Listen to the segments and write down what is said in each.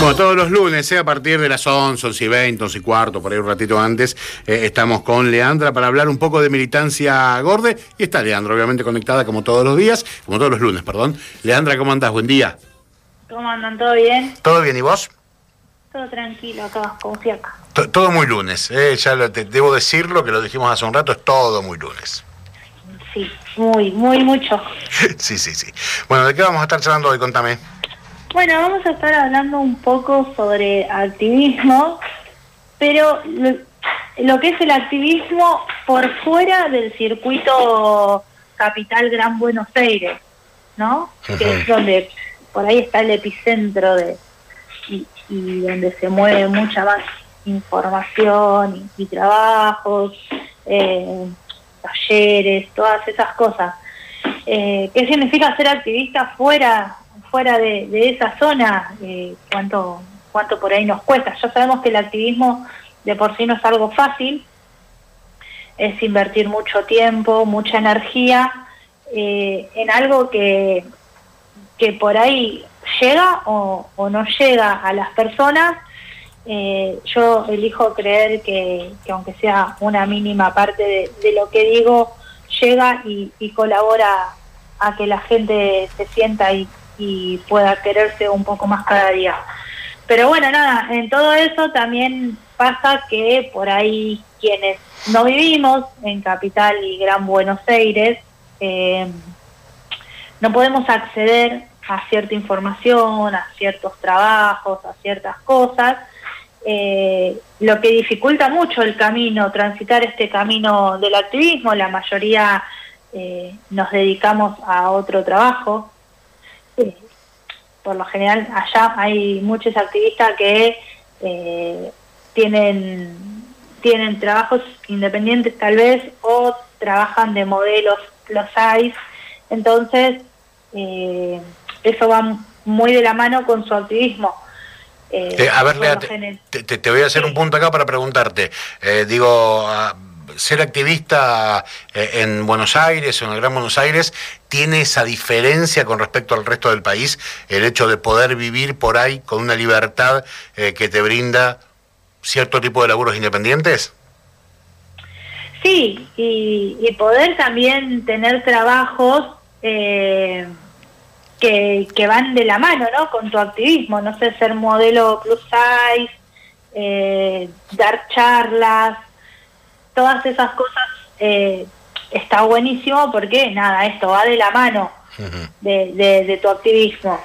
Bueno, todos los lunes, eh, a partir de las 11, 11 y 20, 11 y cuarto, por ahí un ratito antes, eh, estamos con Leandra para hablar un poco de militancia gorde. Y está Leandra, obviamente, conectada como todos los días, como todos los lunes, perdón. Leandra, ¿cómo andás? Buen día. ¿Cómo andan? ¿Todo bien? ¿Todo bien? ¿Y vos? Todo tranquilo acá, como fiaca. todo muy lunes, eh, ya lo, te, debo decirlo, que lo dijimos hace un rato, es todo muy lunes. Sí, muy, muy mucho. sí, sí, sí. Bueno, ¿de qué vamos a estar charlando hoy? Contame. Bueno, vamos a estar hablando un poco sobre activismo, pero lo, que es el activismo por fuera del circuito capital Gran Buenos Aires, ¿no? Que es donde por ahí está el epicentro de y, donde se mueve mucha más información y, trabajos, eh, talleres, todas esas cosas. Eh, ¿Qué significa ser activista fuera fuera de, esa zona, eh, cuánto, cuánto por ahí nos cuesta. Ya sabemos que el activismo de por sí no es algo fácil, es invertir mucho tiempo, mucha energía eh, en algo que, que por ahí llega o, no llega a las personas. Eh, yo elijo creer que, aunque sea una mínima parte de, lo que digo, llega y, y colabora a que la gente se sienta y, y pueda quererse un poco más cada día. Pero bueno, nada, en todo eso también pasa que por ahí quienes no vivimos en Capital y Gran Buenos Aires, eh, no podemos acceder a cierta información, a ciertos trabajos, a ciertas cosas, eh, lo que dificulta mucho el camino, transitar este camino del activismo, la mayoría eh, nos dedicamos a otro trabajo, por lo general allá hay muchos activistas que eh, tienen, tienen trabajos independientes tal vez o trabajan de modelos los hay, entonces eh, eso va muy de la mano con su activismo. Eh, a ver, Lea, te, voy a hacer un punto acá para preguntarte. digo, ser activista eh, en Buenos Aires o en el Gran Buenos Aires tiene esa diferencia con respecto al resto del país, el hecho de poder vivir por ahí con una libertad eh, que te brinda cierto tipo de laburos independientes? Sí, y, poder también tener trabajos eh, que, que, van de la mano, ¿no? Con tu activismo, no sé, ser modelo plus size, dar charlas, todas esas cosas eh, está buenísimo porque nada, esto va de la mano de, tu activismo.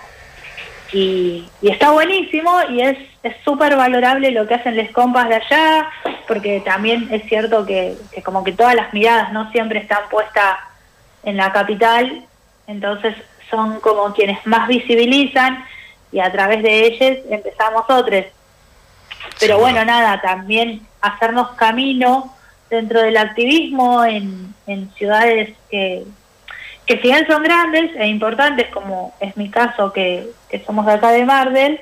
Y, está buenísimo y es súper valorable lo que hacen los compas de allá, porque también es cierto que, como que todas las miradas no siempre están puestas en la capital, entonces son como quienes más visibilizan y a través de ellos empezamos otros. Pero bueno, nada, también hacernos camino dentro del activismo en, ciudades que, que si bien son grandes e importantes, como es mi caso, que, somos de acá de Mardel,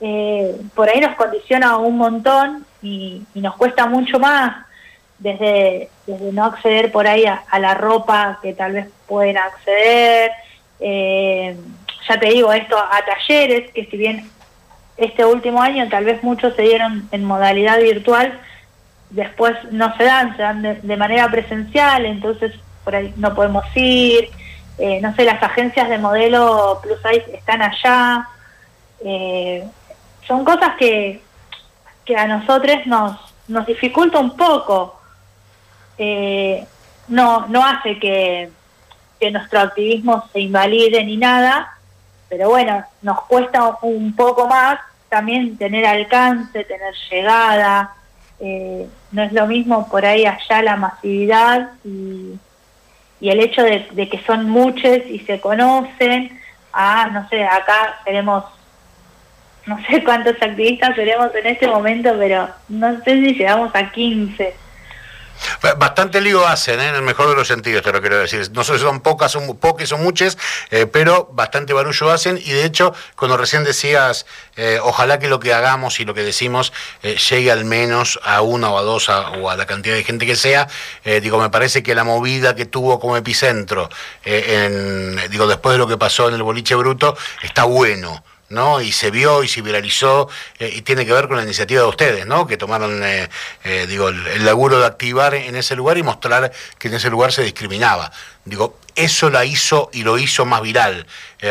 eh, por ahí nos condiciona un montón y, nos cuesta mucho más desde, no acceder por ahí a, la ropa que tal vez pueden acceder, eh, ya te digo esto, a talleres, que si bien este último año tal vez muchos se dieron en modalidad virtual, después no se dan, se dan de, manera presencial, entonces por ahí no podemos ir, eh, no sé, las agencias de modelo plus size están allá, eh, son cosas que, que a nosotros nos, nos dificulta un poco, eh, no, no hace que, que nuestro activismo se invalide ni nada, pero bueno, nos cuesta un poco más también tener alcance, tener llegada, eh, no es lo mismo por ahí allá la masividad y, el hecho de, que son muchos y se conocen, a, no sé, acá tenemos, no sé cuántos activistas tenemos en este momento, pero no sé si llegamos a 15 Bastante lío hacen, ¿eh? en el mejor de los sentidos, te lo quiero decir. No sé si son pocas, son pocas o muchas, eh, pero bastante barullo hacen. Y de hecho, cuando recién decías, eh, ojalá que lo que hagamos y lo que decimos llegue al menos a una o a dos o a la cantidad de gente que sea, digo, me parece que la movida que tuvo como epicentro, en, digo, después de lo que pasó en el boliche bruto, está bueno. ¿No? Y se vio y se viralizó eh, y tiene que ver con la iniciativa de ustedes, ¿no? Que tomaron, eh, eh, digo, el, laburo de activar en ese lugar y mostrar que en ese lugar se discriminaba. Digo, eso la hizo y lo hizo más viral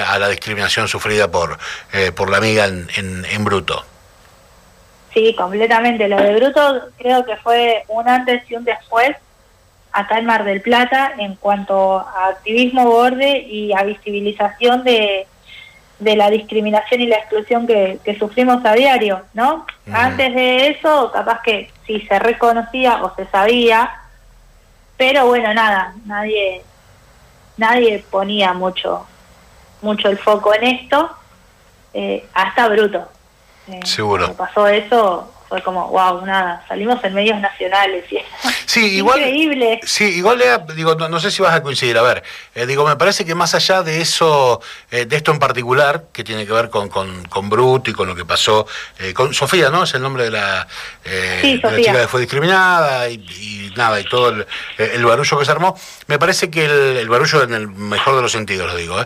a la discriminación sufrida por, por la amiga en, en, Bruto. Sí, completamente. Lo de Bruto creo que fue un antes y un después acá en Mar del Plata en cuanto a activismo borde y a visibilización de, de la discriminación y la exclusión que, sufrimos a diario, ¿no? Antes de eso, capaz que sí se reconocía o se sabía, pero bueno, nada, nadie nadie ponía mucho mucho el foco en esto, eh, hasta bruto. Eh, Seguro. Cuando pasó eso, fue como, wow, nada, salimos en medios nacionales. Y sí, igual, Increíble. Sí, igual, digo, no, sé si vas a coincidir. A ver, eh, digo, me parece que más allá de eso, eh, de esto en particular, que tiene que ver con, con, con Brut y con lo que pasó eh, con Sofía, ¿no? Es el nombre de la, chica que fue discriminada y, nada, y todo el, el, barullo que se armó. Me parece que el, el, barullo en el mejor de los sentidos, lo digo,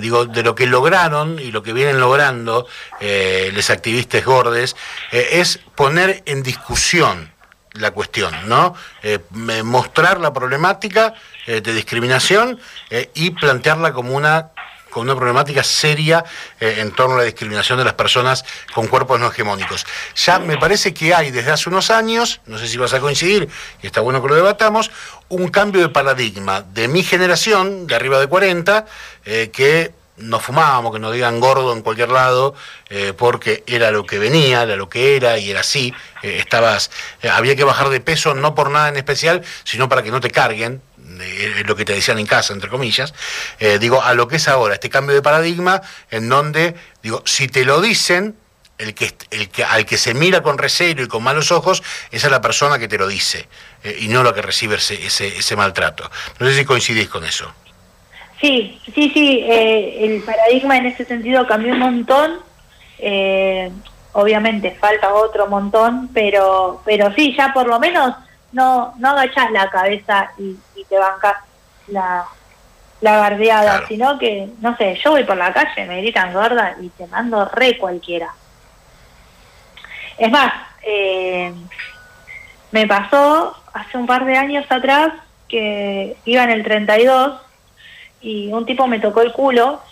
digo, de lo que lograron y lo que vienen logrando los activistas gordes, es poner en discusión la cuestión, ¿no? Eh, mostrar la problemática eh, de discriminación eh, y plantearla como una con una problemática seria en torno a la discriminación de las personas con cuerpos no hegemónicos. Ya me parece que hay desde hace unos años, no sé si vas a coincidir, y está bueno que lo debatamos, un cambio de paradigma de mi generación, de arriba de 40, que no fumábamos, que nos digan gordo en cualquier lado, eh, porque era lo que venía, era lo que era y era así. Eh, estabas, eh, había que bajar de peso no por nada en especial, sino para que no te carguen, lo que te decían en casa, entre comillas. digo, a lo que es ahora, este cambio de paradigma, en donde, digo, si te lo dicen, el que, el que, al que se mira con recelo y con malos ojos, esa es la persona que te lo dice, y no la que recibe ese, ese, ese maltrato. No sé si coincidís con eso. Sí, sí, sí, eh, el paradigma en ese sentido cambió un montón. Eh, obviamente falta otro montón, pero pero sí, ya por lo menos no no agachás la cabeza y, te bancas la, la bardeada, sino que, no sé, yo voy por la calle, me gritan gorda y te mando re cualquiera. Es más, eh, me pasó hace un par de años atrás que iba en el 32 y un tipo me tocó el culo.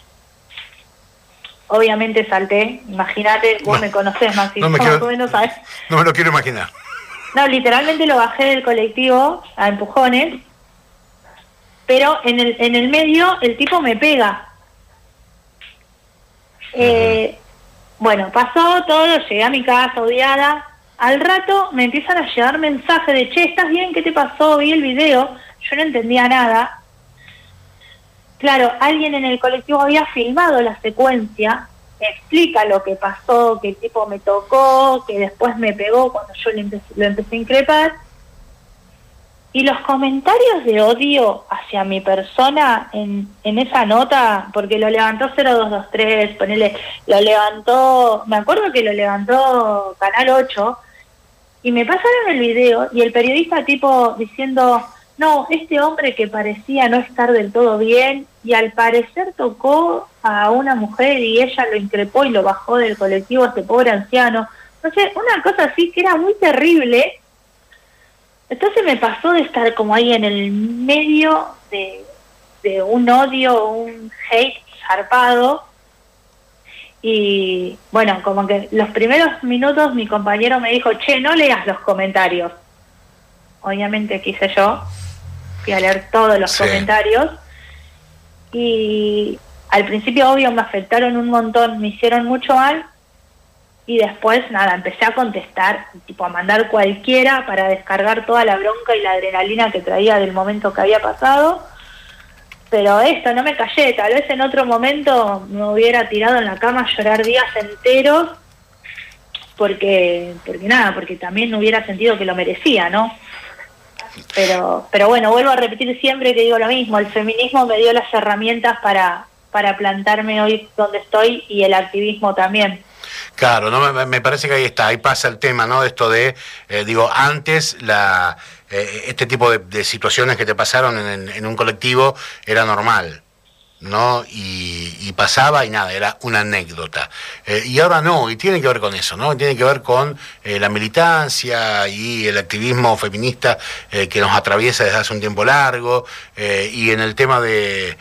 Obviamente salté, imagínate, vos me conocés más no me, no me lo quiero imaginar. No, literalmente lo bajé del colectivo a empujones, pero en el, en el medio el tipo me pega. Eh, bueno, pasó todo, llegué a mi casa odiada. Al rato me empiezan a llegar mensajes de, che, ¿estás bien? ¿Qué te pasó? Vi el video. Yo no entendía nada. Claro, alguien en el colectivo había filmado la secuencia, explica lo que pasó, que el tipo me tocó, que después me pegó cuando yo lo empecé a increpar. Y los comentarios de odio hacia mi persona en, en esa nota, porque lo levantó 0223, ponele, lo levantó, me acuerdo que lo levantó Canal 8, y me pasaron el video y el periodista tipo diciendo, no, este hombre que parecía no estar del todo bien y al parecer tocó a una mujer y ella lo increpó y lo bajó del colectivo a este pobre anciano. No sé, una cosa así que era muy terrible. Entonces me pasó de estar como ahí en el medio de, de un odio, un hate zarpado. Y bueno, como que los primeros minutos mi compañero me dijo, che, no leas los comentarios. Obviamente quise yo, fui a leer todos los comentarios y al principio obvio me afectaron un montón, me hicieron mucho mal y después nada, empecé a contestar, tipo a mandar cualquiera para descargar toda la bronca y la adrenalina que traía del momento que había pasado. Pero esto, no me callé, tal vez en otro momento me hubiera tirado en la cama a llorar días enteros porque, porque nada, porque también no hubiera sentido que lo merecía, ¿no? Pero, pero bueno, vuelvo a repetir siempre que digo lo mismo, el feminismo me dio las herramientas para, para plantarme hoy donde estoy y el activismo también. Claro, no me, parece que ahí está, ahí pasa el tema, ¿no? Esto de, eh, digo, antes la eh, este tipo de, situaciones que te pasaron en, un colectivo era normal. ¿No? Y, pasaba y nada, era una anécdota. Eh, y ahora no, y tiene que ver con eso, ¿no? Tiene que ver con eh, la militancia y el activismo feminista eh, que nos atraviesa desde hace un tiempo largo, y en el tema de,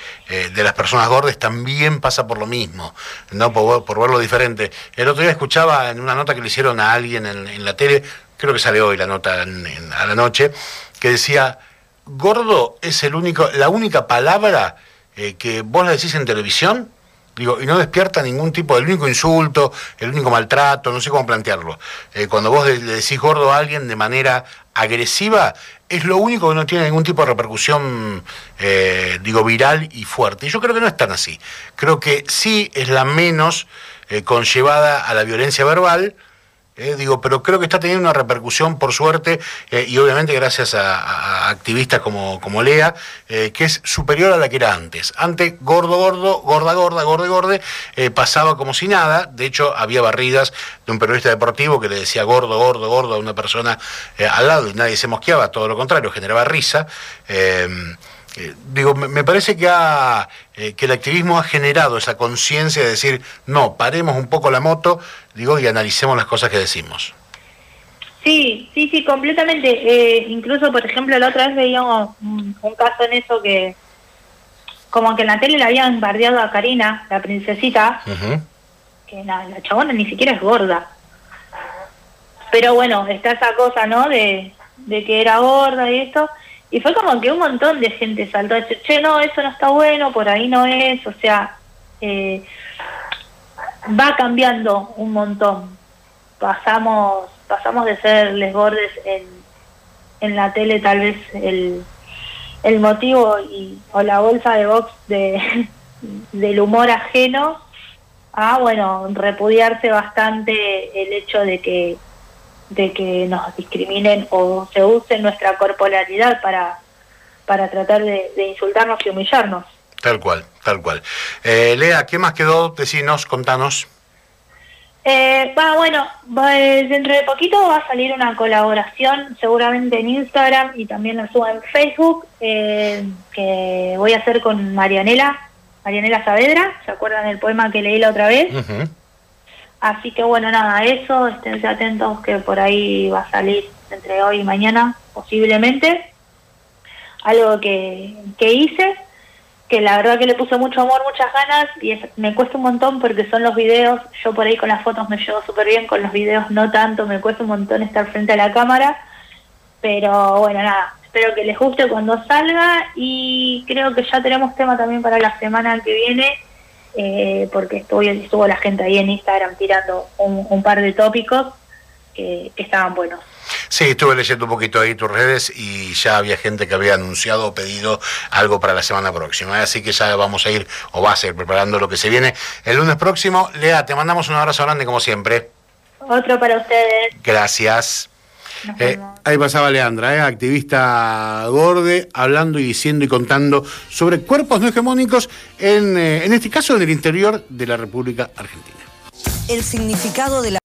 las personas gordas también pasa por lo mismo, ¿no? Por, verlo diferente. El otro día escuchaba en una nota que le hicieron a alguien en, la tele, creo que sale hoy la nota a la noche, que decía, gordo es el único, la única palabra eh, que vos la decís en televisión, digo, y no despierta ningún tipo, el único insulto, el único maltrato, no sé cómo plantearlo. Eh, cuando vos le decís gordo a alguien de manera agresiva, es lo único que no tiene ningún tipo de repercusión, eh, digo, viral y fuerte. Y yo creo que no es tan así. Creo que sí es la menos conllevada a la violencia verbal, eh, digo, pero creo que está teniendo una repercusión, por suerte, eh, y obviamente gracias a, activistas como, como Lea, eh, que es superior a la que era antes. Antes, gordo, gordo, gorda, gorda, gordo, gordo, pasaba como si nada. De hecho, había barridas de un periodista deportivo que le decía gordo, gordo, gordo a una persona al lado y nadie se mosqueaba, todo lo contrario, generaba risa. Eh, digo, me, parece que, ha, eh, que el activismo ha generado esa conciencia de decir, no, paremos un poco la moto, digo, y analicemos las cosas que decimos. Sí, sí, sí, completamente. Eh, incluso, por ejemplo, la otra vez veíamos un, caso en eso que, como que en la tele le habían bardeado a Karina, la princesita, que la, la chabona ni siquiera es gorda. Pero bueno, está esa cosa, ¿no? De, de que era gorda y esto. Y fue como que un montón de gente saltó a decir, che, no, eso no está bueno, por ahí no es, o sea, eh, va cambiando un montón. Pasamos pasamos de ser les gordes en, en la tele tal vez el, el motivo o la bolsa de box de, del humor ajeno a, bueno, repudiarse bastante el hecho de que de que nos discriminen o se use nuestra corporalidad para, para tratar de, insultarnos y humillarnos. Tal cual, tal cual. Eh, Lea, ¿qué más quedó? Decinos, contanos. Eh, bueno, dentro de poquito va a salir una colaboración, seguramente en Instagram y también la subo en Facebook, eh, que voy a hacer con Marianela, Marianela Saavedra, ¿se acuerdan del poema que leí la otra vez? Así que bueno, nada, eso, esténse atentos que por ahí va a salir entre hoy y mañana posiblemente. Algo que, que hice, que la verdad que le puse mucho amor, muchas ganas y me cuesta un montón porque son los videos, yo por ahí con las fotos me llevo súper bien, con los videos no tanto, me cuesta un montón estar frente a la cámara, pero bueno, nada, espero que les guste cuando salga y creo que ya tenemos tema también para la semana que viene eh, porque estuvo, la gente ahí en Instagram tirando un, par de tópicos que, estaban buenos. Sí, estuve leyendo un poquito ahí tus redes y ya había gente que había anunciado o pedido algo para la semana próxima. Así que ya vamos a ir, o va a ser, preparando lo que se viene el lunes próximo. Lea, te mandamos un abrazo grande como siempre. Otro para ustedes. Gracias. Eh, ahí pasaba Leandra, eh, activista gorde, hablando y diciendo y contando sobre cuerpos no hegemónicos, en, eh, en este caso en el interior de la República Argentina. El significado de la